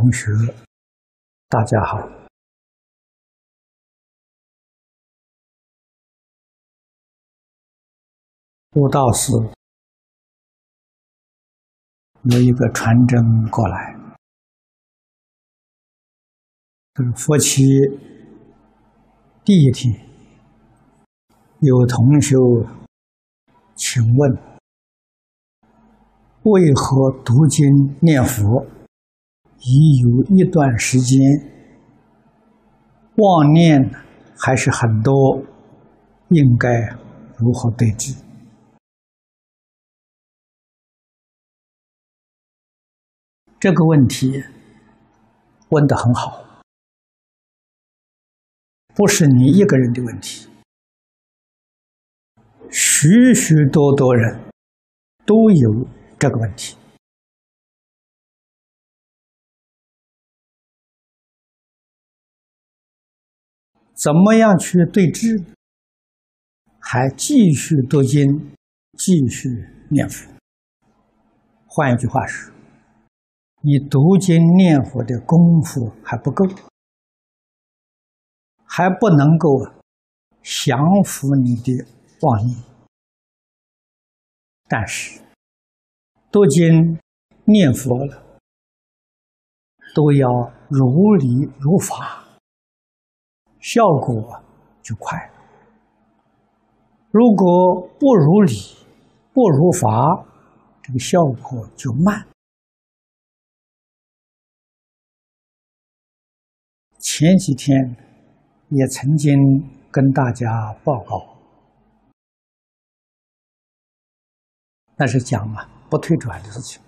同学，大家好。悟道士有一个传真过来，这是佛七第一天，有同学请问：为何读经念佛？已有一段时间，妄念还是很多，应该如何对治？这个问题问得很好，不是你一个人的问题，许许多多人都有这个问题。怎么样去对治？还继续读经，继续念佛。换一句话说，你读经念佛的功夫还不够，还不能够降服你的妄念。但是读经念佛了，都要如理如法。效果就快，如果不如理、不如法，这个效果就慢。前几天也曾经跟大家报告，那是讲啊不退转的事情，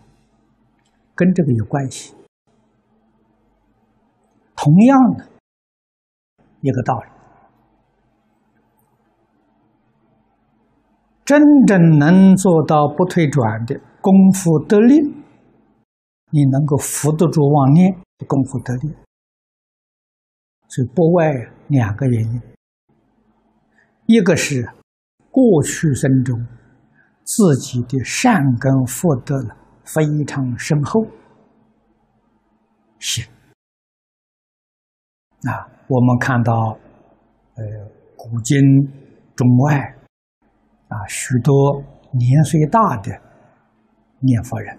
跟这个有关系。同样的。一个道理，真正能做到不退转的功夫得力，你能够扶得住妄念，功夫得力，所以不外两个原因：一个是过去生中自己的善根福德非常深厚，行啊。我们看到，呃，古今中外，啊，许多年岁大的念佛人，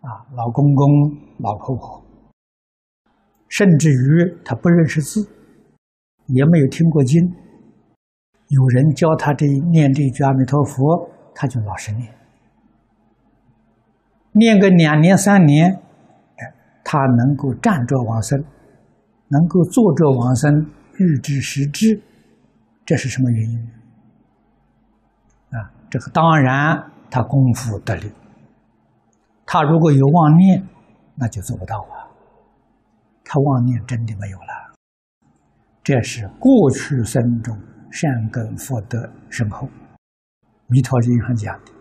啊，老公公、老婆婆，甚至于他不认识字，也没有听过经，有人教他这念这句阿弥陀佛，他就老实念，念个两年三年，他能够站着往生。能够作者往生，欲知实知，这是什么原因？啊，这个当然他功夫得力。他如果有妄念，那就做不到啊。他妄念真的没有了，这是过去生中善根福德深厚。弥陀经上讲的，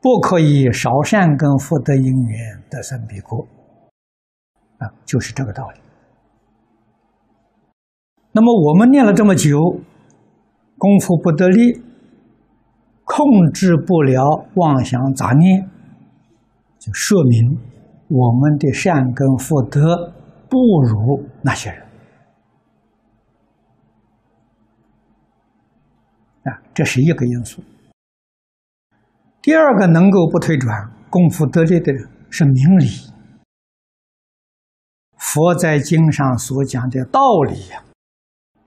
不可以少善根福德因缘得生彼国，啊，就是这个道理。那么我们念了这么久，功夫不得力，控制不了妄想杂念，就说明我们的善根福德不如那些人啊，这是一个因素。第二个能够不退转、功夫得力的人是明理。佛在经上所讲的道理呀。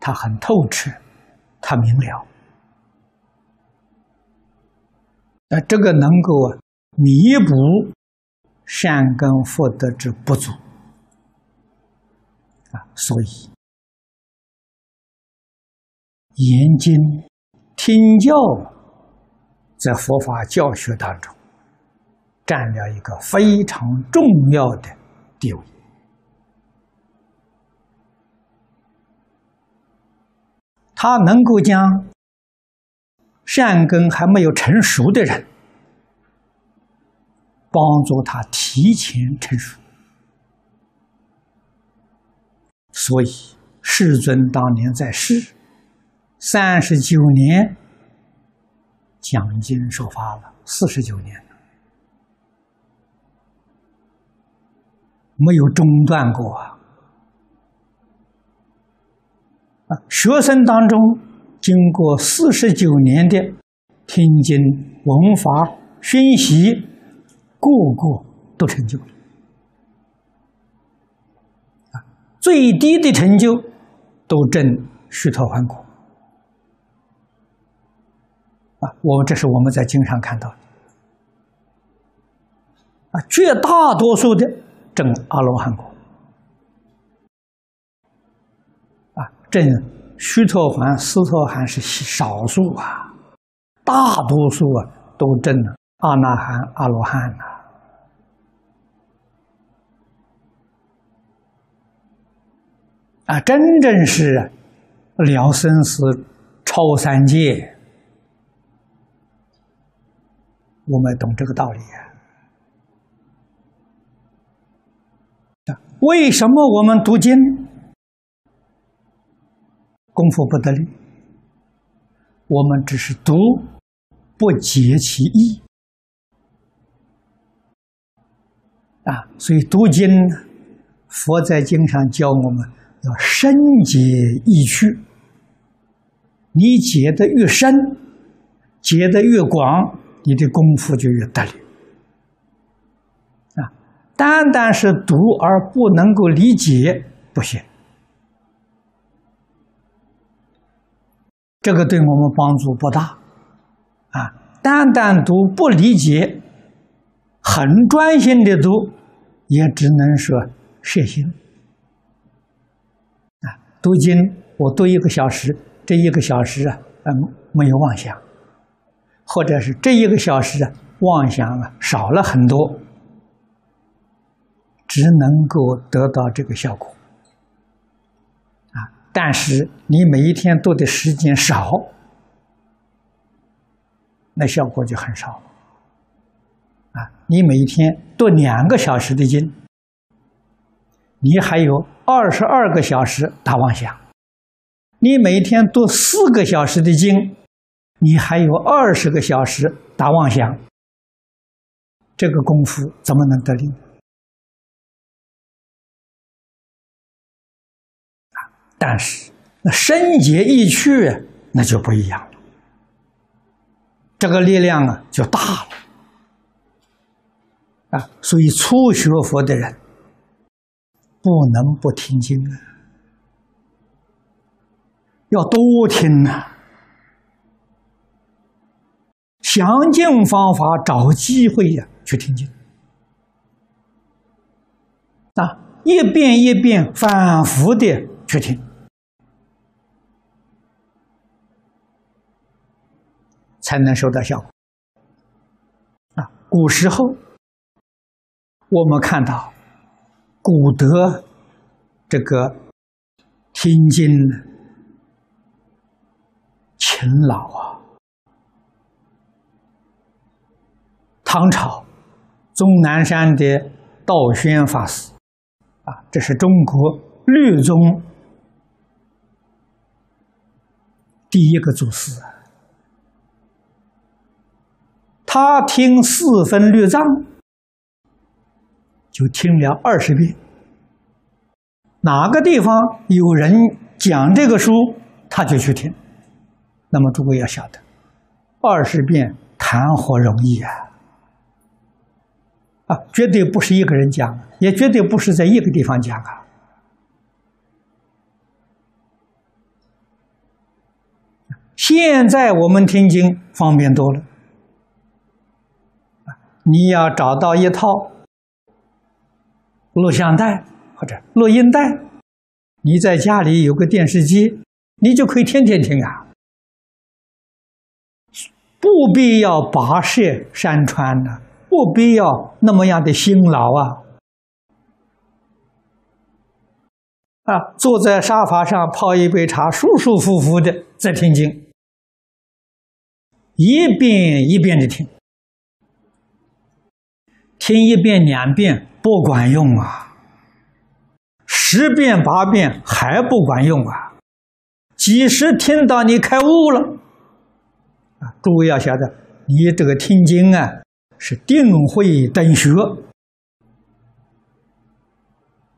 他很透彻，他明了，那这个能够弥补善根福德之不足啊，所以研经听教在佛法教学当中占了一个非常重要的地位。他能够将善根还没有成熟的人，帮助他提前成熟。所以世尊当年在世三十九年讲经说法了，四十九年没有中断过啊！啊，学生当中经过四十九年的听经闻法熏习，个个都成就了。啊，最低的成就都证须陀洹果。啊，我这是我们在经上看到的。啊，绝大多数的。证阿罗汉果证须陀洹、斯陀含是少数啊，大多数啊都证了阿那含、阿罗汉呐。啊，真正是了生死、超三界，我们懂这个道理啊。为什么我们读经功夫不得力？我们只是读，不解其意啊！所以读经，佛在经上教我们要深解意趣。你解的越深，解的越广，你的功夫就越得力。单单是读而不能够理解，不行。这个对我们帮助不大，啊，单单读不理解，很专心的读，也只能说摄心。啊，读经我读一个小时，这一个小时啊，嗯，没有妄想，或者是这一个小时啊，妄想啊少了很多。只能够得到这个效果，但是你每一天读的时间少，那效果就很少，啊！你每一天读两个小时的经，你还有二十二个小时打妄想；你每天读四个小时的经，你还有二十个小时打妄想。这个功夫怎么能得力？但是，那深解易趣，那就不一样了。这个力量啊，就大了啊！所以初学佛的人，不能不听经啊，要多听呐。想尽方法，找机会呀，去听经啊，一遍一遍反复的去听。才能收到效果啊！古时候，我们看到古德这个听经勤劳啊。唐朝终南山的道宣法师啊，这是中国律宗第一个祖师啊。他听四分律藏，就听了二十遍。哪个地方有人讲这个书，他就去听。那么诸位要晓得，二十遍谈何容易啊！啊，绝对不是一个人讲，也绝对不是在一个地方讲啊。现在我们听经方便多了。你要找到一套录像带或者录音带，你在家里有个电视机，你就可以天天听啊，不必要跋涉山川的，不必要那么样的辛劳啊！啊，坐在沙发上泡一杯茶，舒舒服服的在听经，一遍一遍的听。听一遍两遍不管用啊，十遍八遍还不管用啊，几时听到你开悟了？啊，诸位要晓得，你这个听经啊，是定慧等学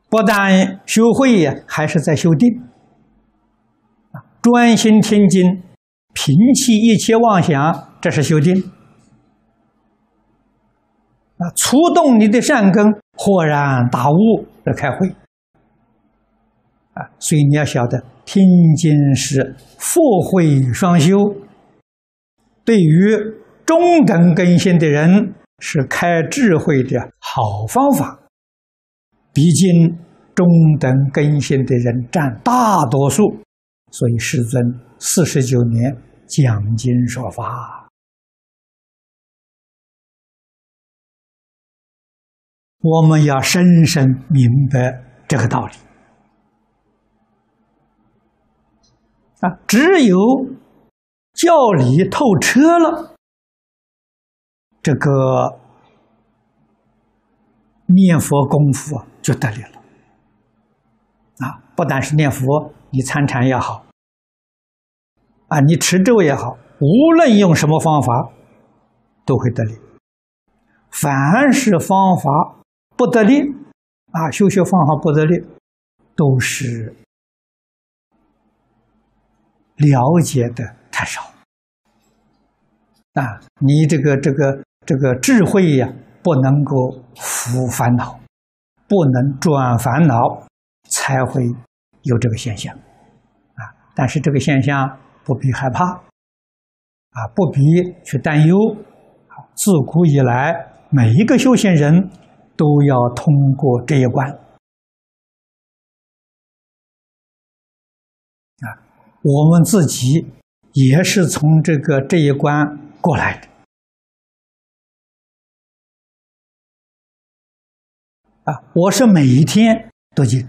不但修慧，还是在修定。专心听经，摒弃一切妄想，这是修定。啊，触动你的善根，豁然大悟的开会。啊，所以你要晓得，听经是佛慧双修，对于中等根性的人是开智慧的好方法。毕竟中等根性的人占大多数，所以世尊四十九年讲经说法，我们要深深明白这个道理啊！只有教理透彻了，这个念佛功夫。就得力了，啊！不但是念佛，你参禅也好，啊，你持咒也好，无论用什么方法，都会得力。凡是方法不得力，啊，修学方法不得力，都是了解的太少，啊，你这个这个这个智慧呀，不能够伏烦恼。不能转烦恼，才会有这个现象，啊！但是这个现象不必害怕，啊，不必去担忧。自古以来，每一个修行人都要通过这一关，啊，我们自己也是从这个这一关过来的。啊，我是每一天都经，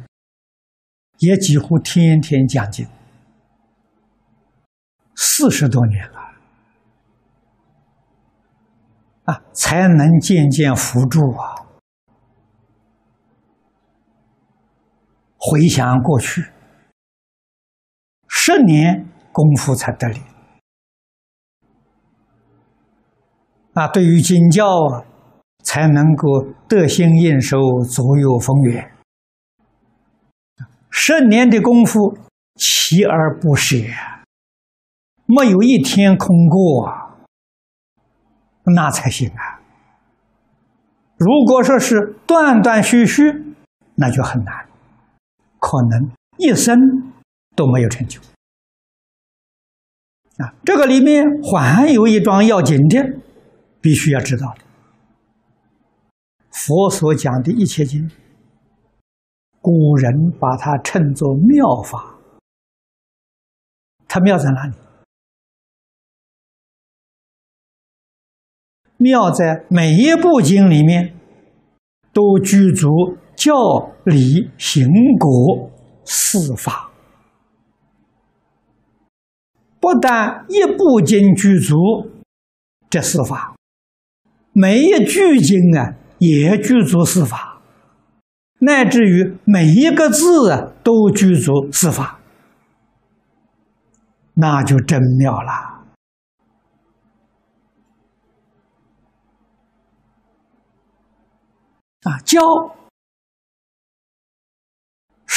也几乎天天讲经，四十多年了，啊，才能渐渐扶助啊。回想过去，十年功夫才得力，啊，对于经教啊。才能够得心应手，左右逢源。十年的功夫，锲而不舍，没有一天空过，那才行啊！如果说是断断续续，那就很难，可能一生都没有成就。啊，这个里面还有一桩要紧的，必须要知道的。佛所讲的一切经，古人把它称作妙法。它妙在哪里？妙在每一部经里面都具足教、理、行、果四法。不但一部经具足这四法，每一句经啊。也具足四法，乃至于每一个字啊都具足四法，那就真妙了。啊，教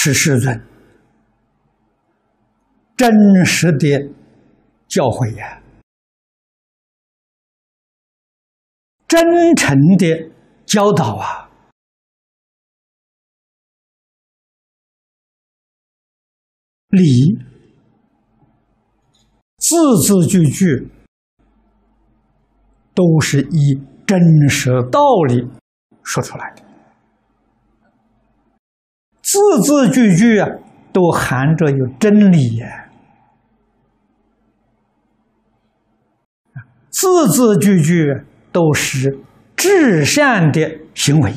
是世尊真实的教诲呀，真诚的。教导啊，理字字句句都是以真实道理说出来的，字字句句啊，都含着有真理呀，字字句句都是。至善的行为，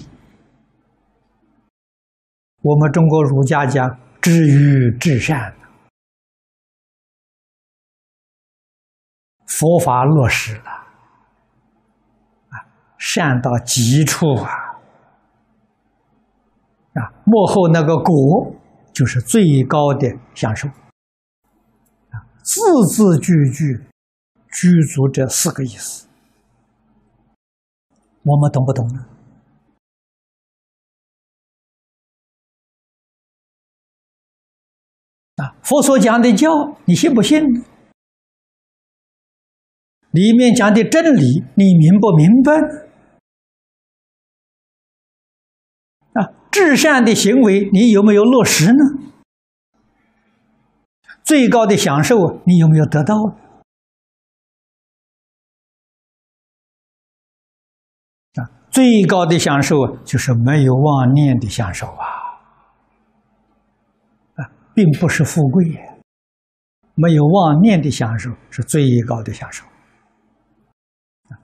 我们中国儒家讲“知于至善”，佛法落实了，啊，善到极处，啊，幕后那个果，就是最高的享受。啊，字字句句，具足这四个意思，我们懂不懂呢？啊，佛所讲的教，你信不信？里面讲的真理，你明不明白？至善的行为，你有没有落实呢？最高的享受，你有没有得到？啊，最高的享受就是没有妄念的享受啊！啊，并不是富贵，没有妄念的享受是最高的享受。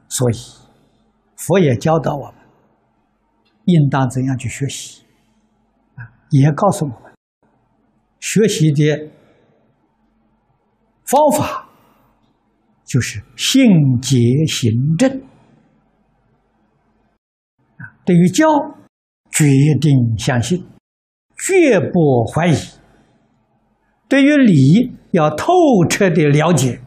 所以，佛也教导我们，应当怎样去学习，也告诉我们，学习的方法就是信解行正。对于教，决定相信，绝不怀疑；对于理，要透彻的了解。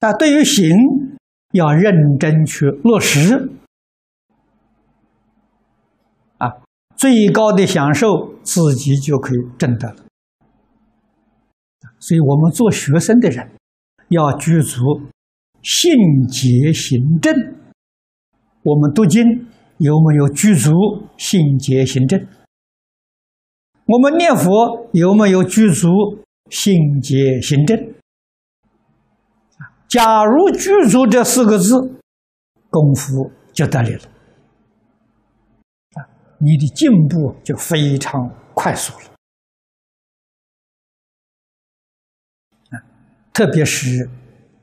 那对于行，要认真去落实，啊，最高的享受自己就可以证得了。所以我们做学生的人，要具足信解行正。我们读经有没有具足信解行正？我们念佛有没有具足信解行正？假如具足这四个字，功夫就得力了，你的进步就非常快速了，啊，特别是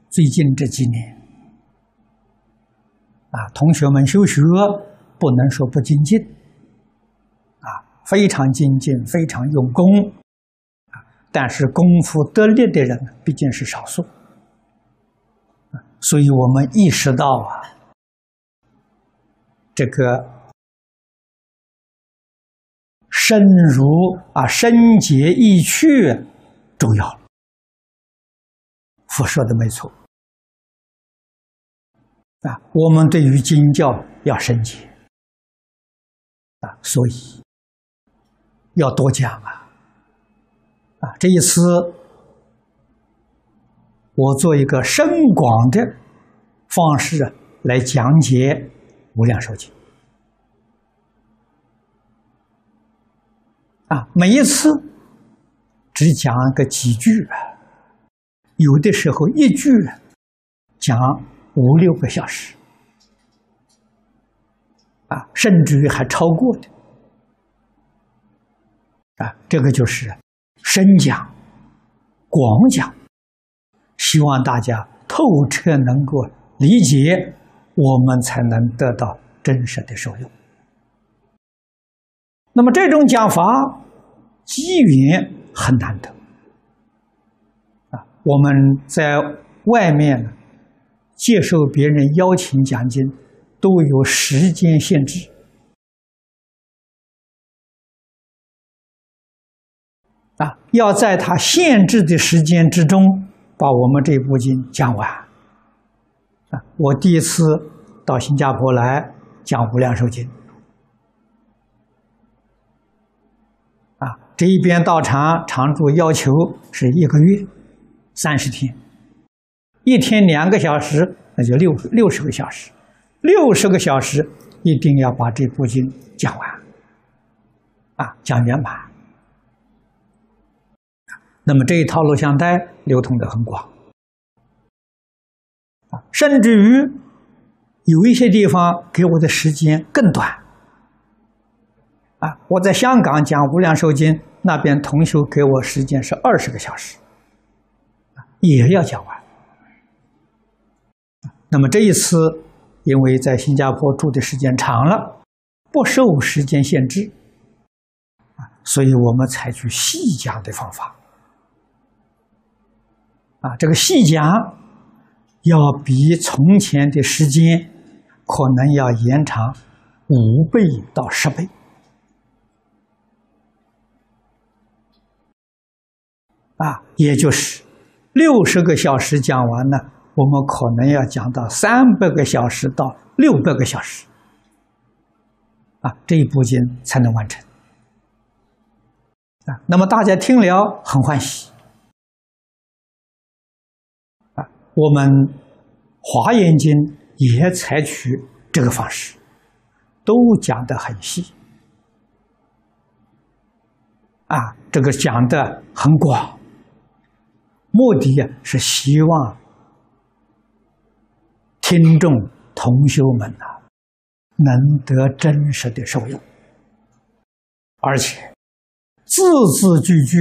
最近这几年，啊，同学们修学不能说不精进，啊，非常精进，非常用功，啊，但是功夫得力的人毕竟是少数。所以我们意识到啊，这个深入啊、深解意趣重要。佛说的没错啊，我们对于经教要深解啊，所以要多讲啊啊，这一次。我做一个深广的方式来讲解《无量寿经》啊，每一次只讲个几句，有的时候一句讲五六个小时啊，甚至于还超过的啊，这个就是深讲、广讲。希望大家透彻能够理解，我们才能得到真实的受用。那么这种讲法机缘很难得啊！我们在外面接受别人邀请讲经，都有时间限制啊，要在他限制的时间之中。把我们这部经讲完啊！我第一次到新加坡来讲《无量寿经》这一边道场常住要求是一个月三十天，一天两个小时，那就六六十个小时，六十个小时一定要把这部经讲完啊，讲圆满。那么这一套录像带流通的很广，甚至于有一些地方给我的时间更短，啊，我在香港讲《无量寿经》，那边同修给我时间是二十个小时，也要讲完。那么这一次，因为在新加坡住的时间长了，不受时间限制，啊，所以我们采取细讲的方法。啊，这个细讲要比从前的时间可能要延长五倍到十倍。啊，也就是六十个小时讲完了，我们可能要讲到三百个小时到六百个小时。啊，这一部经才能完成。啊，那么大家听了很欢喜。啊，我们《华严经》也采取这个方式，都讲得很细。啊，这个讲的很广，目的呀是希望听众同修们呐，能得真实的受用，而且字字句句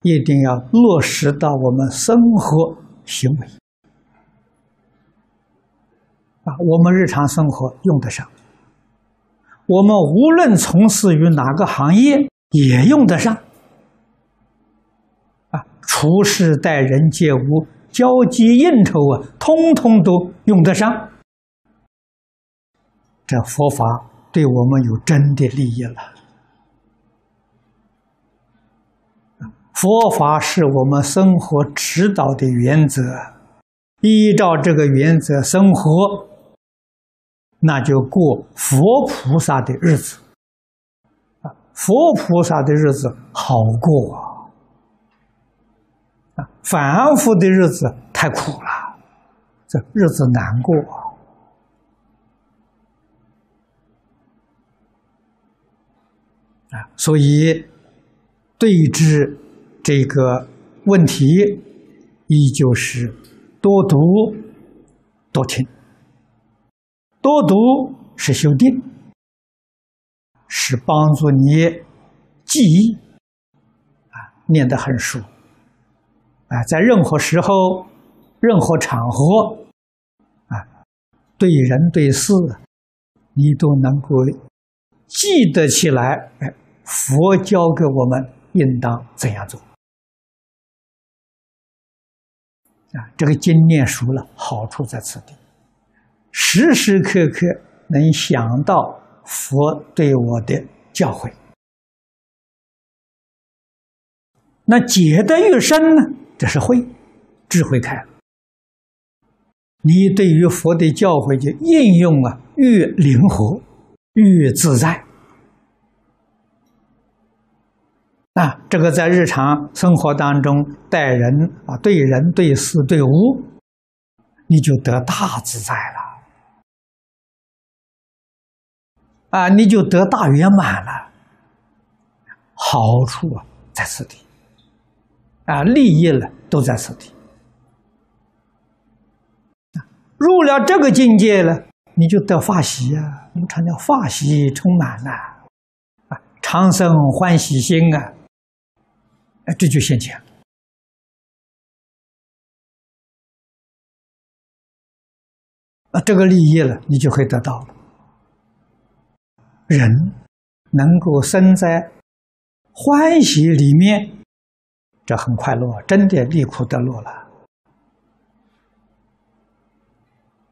一定要落实到我们生活行为啊，我们日常生活用得上，我们无论从事于哪个行业。也用得上！处事待人接物、交际应酬啊，通通都用得上。这佛法对我们有真的利益了。佛法是我们生活指导的原则，依照这个原则生活，那就过佛菩萨的日子。佛菩萨的日子好过啊，啊，反复的日子太苦了，这日子难过啊。所以对治这个问题，依旧是多读多听，多读是修定。是帮助你记忆啊，念得很熟啊，在任何时候、任何场合啊，对人对事，你都能够记得起来。哎，佛教给我们应当怎样做啊？这个经念熟了，好处在此地，时时刻刻能想到。佛对我的教诲，那解得越深呢？这是慧，智慧开了。你对于佛的教诲就应用啊，越灵活，越自在。啊，这个在日常生活当中待人啊，对人对事对物，你就得大自在了。啊，你就得大圆满了，好处啊在此地，啊，利益了都在此地。入了这个境界了，你就得法喜呀，我们常叫法喜充满了，啊，长生欢喜心啊，哎，这就现前，啊，这个利益了，你就会得到了。人能够生在欢喜里面，这很快乐，真的离苦得乐了。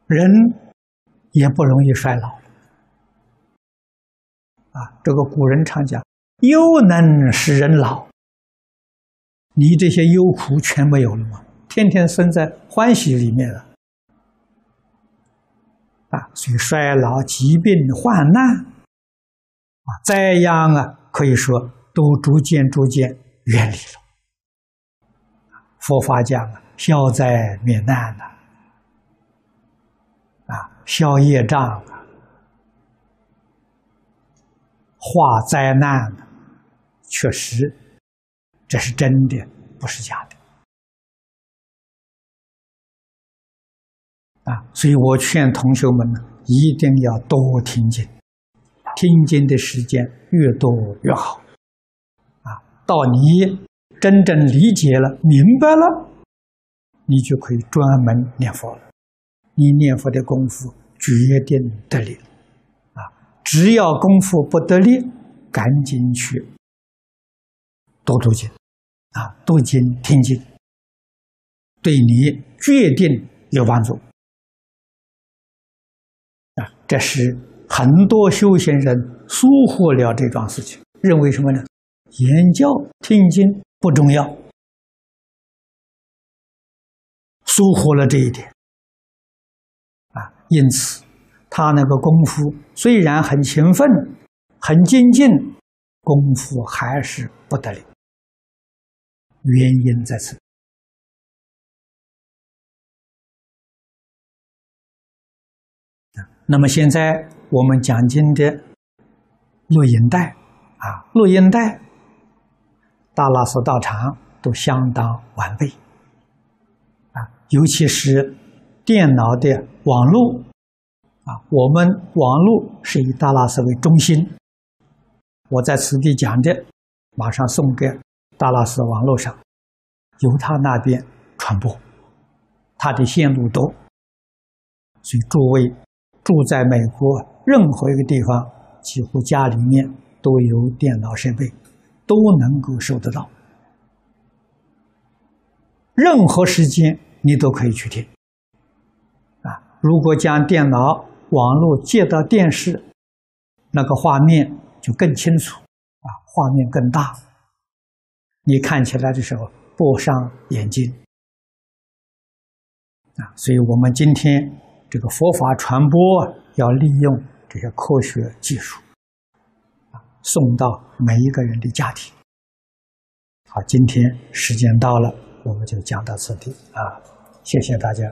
人也不容易衰老啊。这个古人常讲：“忧能使人老。”你这些忧苦全没有了吗？天天生在欢喜里面了啊，所以衰老、疾病、患难。啊，灾殃啊，可以说都逐渐逐渐远离了。佛法讲啊，消灾免难呐，啊，消业障啊，化灾难的，确实，这是真的，不是假的。啊，所以我劝同学们呢，一定要多听经。听经的时间越多越好，啊，到你真正理解了、明白了，你就可以专门念佛了。你念佛的功夫决定得力，啊，只要功夫不得力，赶紧去多读经，啊，读经听经，对你决定有帮助，啊，这是。很多修行人疏忽了这桩事情，认为什么呢？言教听经不重要，疏忽了这一点啊。因此，他那个功夫虽然很勤奋，很精进，功夫还是不得了。原因在此。那么现在我们讲经的录音带啊，录音带，大拉寺道场都相当完备啊，尤其是电脑的网络啊，我们网络是以大拉寺为中心。我在此地讲的，马上送给大拉寺网络上，由他那边传播，他的线路多，所以诸位住在美国任何一个地方，几乎家里面都有电脑设备，都能够收得到，任何时间你都可以去听。啊，如果将电脑网络接到电视，那个画面。就更清楚，啊，画面更大，你看起来的时候不伤眼睛，啊，所以我们今天这个佛法传播要利用这些科学技术，送到每一个人的家庭。好，今天时间到了，我们就讲到此地，啊，谢谢大家。